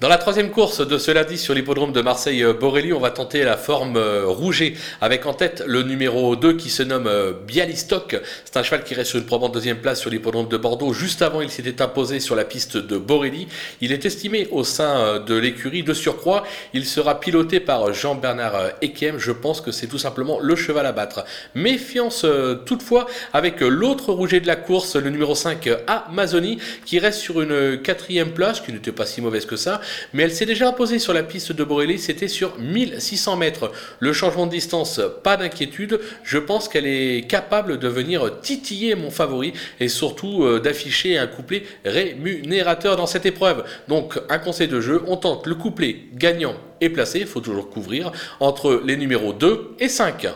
Dans la troisième course de ce lundi sur l'hippodrome de Marseille-Borelli, on va tenter la forme euh, rouget avec en tête le numéro 2 qui se nomme euh, Bialystok. C'est un cheval qui reste sur une probante deuxième place sur l'hippodrome de Bordeaux. Juste avant, il s'était imposé sur la piste de Borelli. Il est estimé au sein euh, de l'écurie de surcroît. Il sera piloté par Jean-Bernard Ekiem. Je pense que c'est tout simplement le cheval à battre. Méfiance toutefois avec l'autre rouget de la course, le numéro 5 Amazonie, qui reste sur une quatrième place, qui n'était pas si mauvaise que ça mais elle s'est déjà imposée sur la piste de Borelli, c'était sur 1600 mètres. Le changement de distance, pas d'inquiétude, je pense qu'elle est capable de venir titiller mon favori et surtout euh, d'afficher un couplet rémunérateur dans cette épreuve. Donc un conseil de jeu, on tente le couplet gagnant et placé, il faut toujours couvrir, entre les numéros 2 et 5.